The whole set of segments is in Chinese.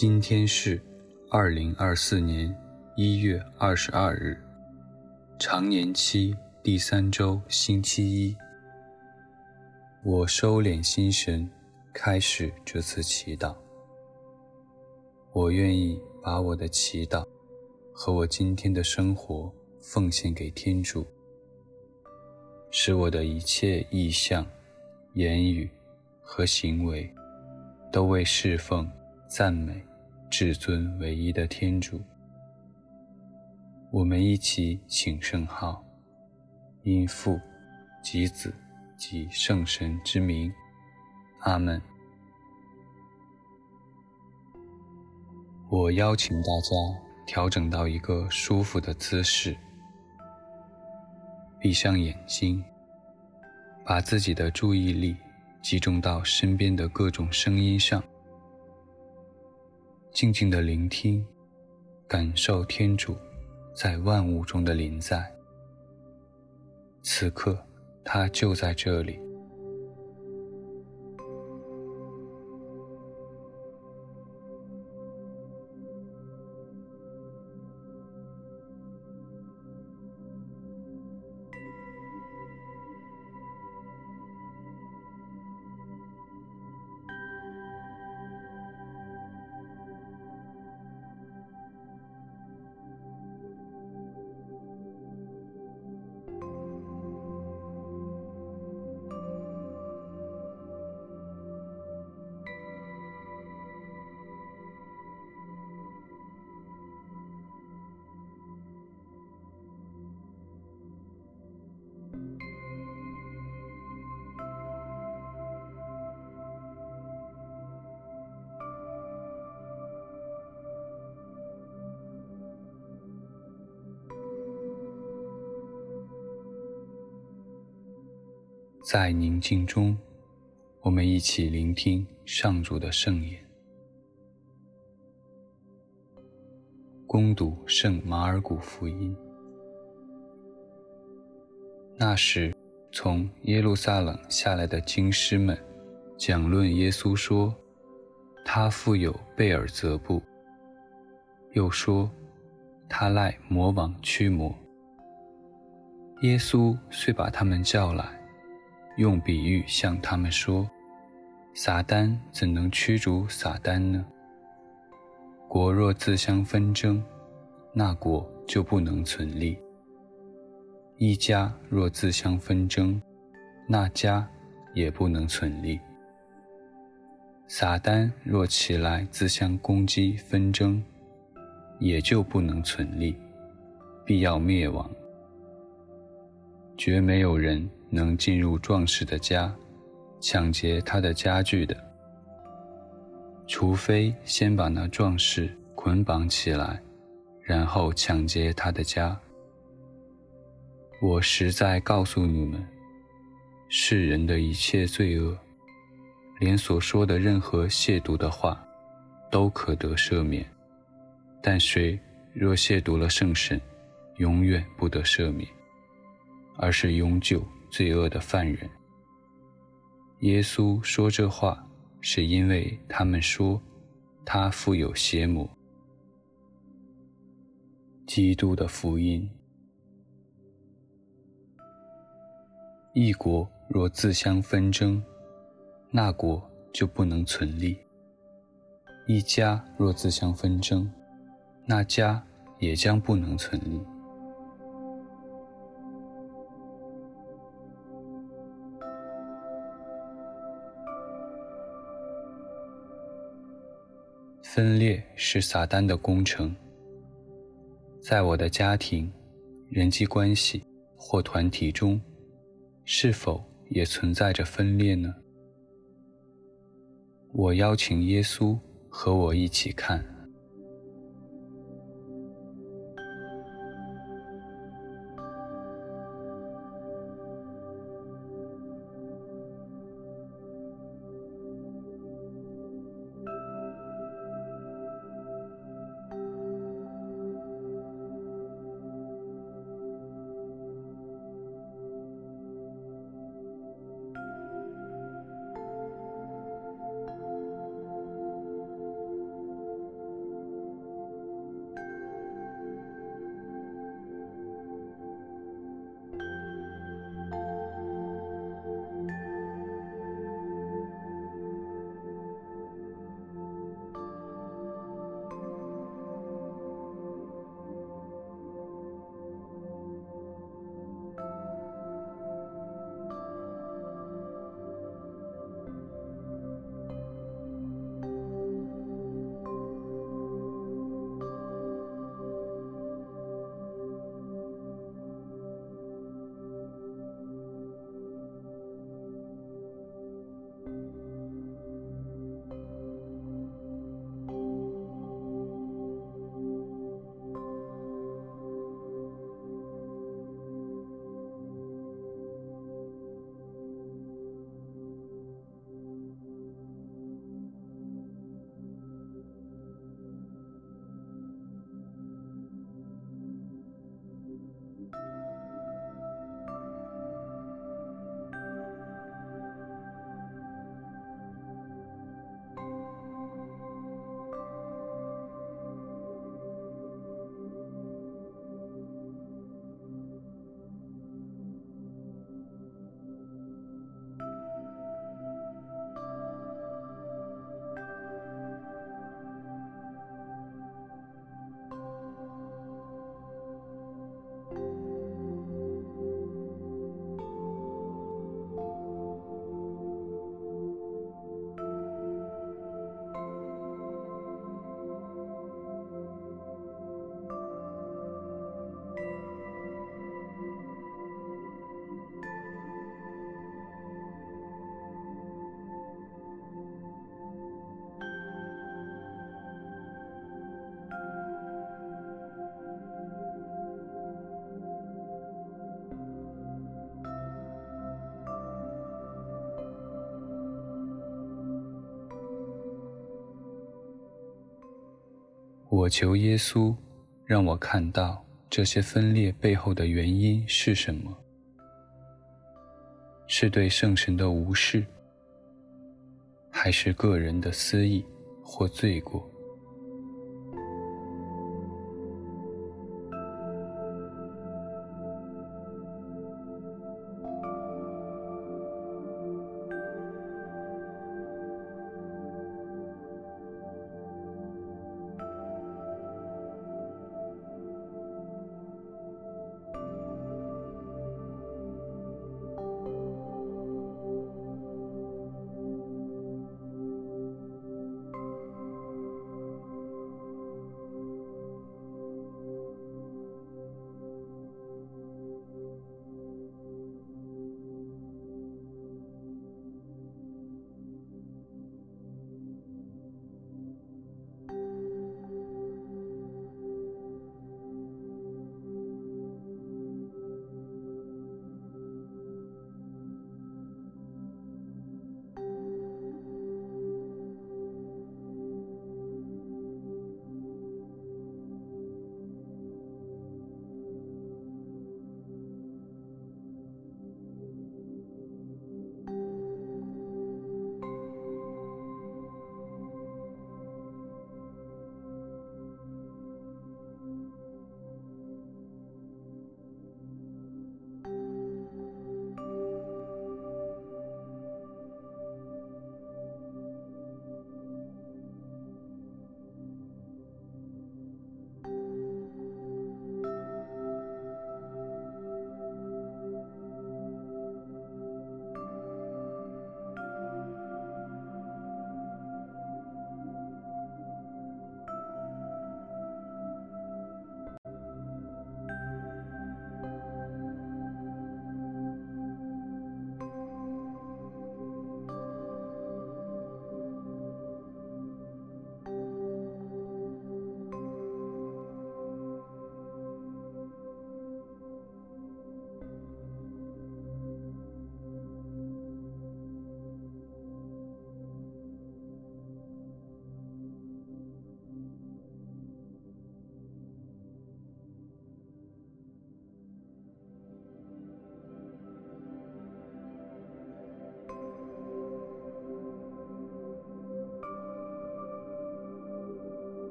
今天是二零二四年一月二十二日，常年期第三周星期一。我收敛心神，开始这次祈祷。我愿意把我的祈祷和我今天的生活奉献给天主，使我的一切意向、言语和行为都为侍奉、赞美至尊唯一的天主。我们一起请圣号，因父及子。及圣神之名，阿门。我邀请大家调整到一个舒服的姿势，闭上眼睛，把自己的注意力集中到身边的各种声音上，静静地聆听，感受天主在万物中的临在。此刻。他就在这里。在宁静中，我们一起聆听上主的圣言。攻读圣马尔谷福音。那时，从耶路撒冷下来的经师们讲论耶稣说，他富有贝尔泽布，又说他赖魔王驱魔。耶稣遂把他们叫来。用比喻向他们说：“撒旦怎能驱逐撒旦呢？国若自相纷争，那国就不能存立；一家若自相纷争，那家也不能存立。撒旦若起来自相攻击纷争，也就不能存立，必要灭亡。绝没有人。”能进入壮士的家，抢劫他的家具的，除非先把那壮士捆绑起来，然后抢劫他的家。我实在告诉你们，世人的一切罪恶，连所说的任何亵渎的话，都可得赦免；但谁若亵渎了圣神，永远不得赦免，而是永久。罪恶的犯人。耶稣说这话，是因为他们说他富有邪魔。基督的福音。一国若自相纷争，那国就不能存立；一家若自相纷争，那家也将不能存立。分裂是撒旦的工程。在我的家庭、人际关系或团体中，是否也存在着分裂呢？我邀请耶稣和我一起看。我求耶稣，让我看到这些分裂背后的原因是什么？是对圣神的无视，还是个人的私意或罪过？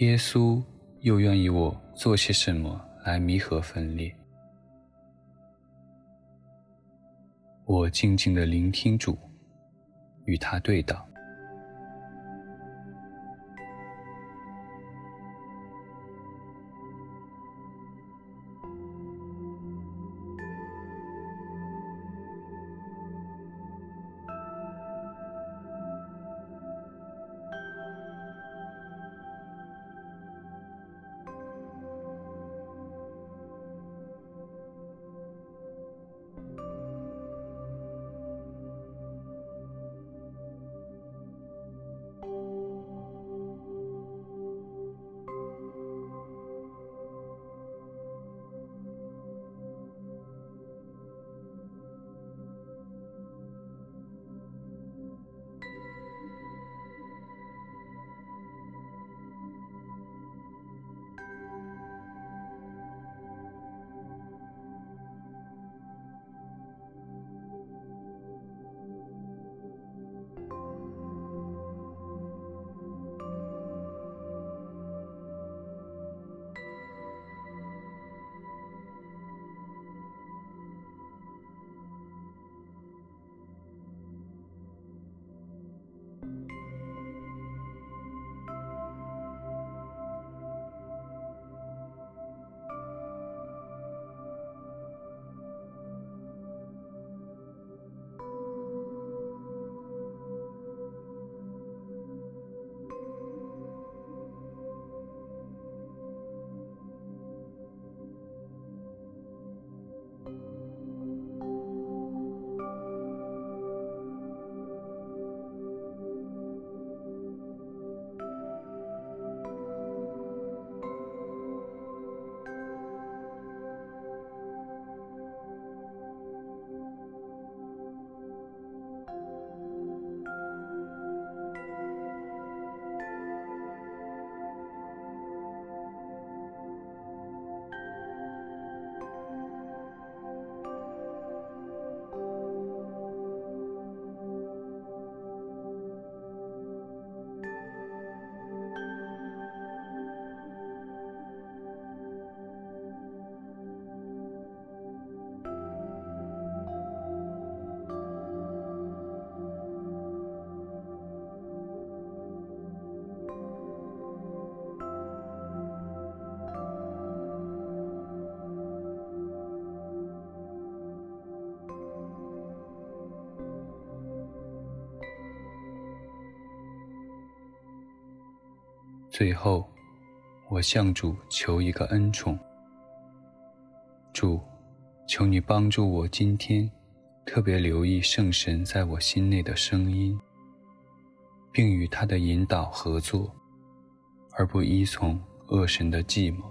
耶稣又愿意我做些什么来弥合分裂？我静静地聆听主，与他对道。最后，我向主求一个恩宠。主，求你帮助我今天特别留意圣神在我心内的声音，并与他的引导合作，而不依从恶神的计谋。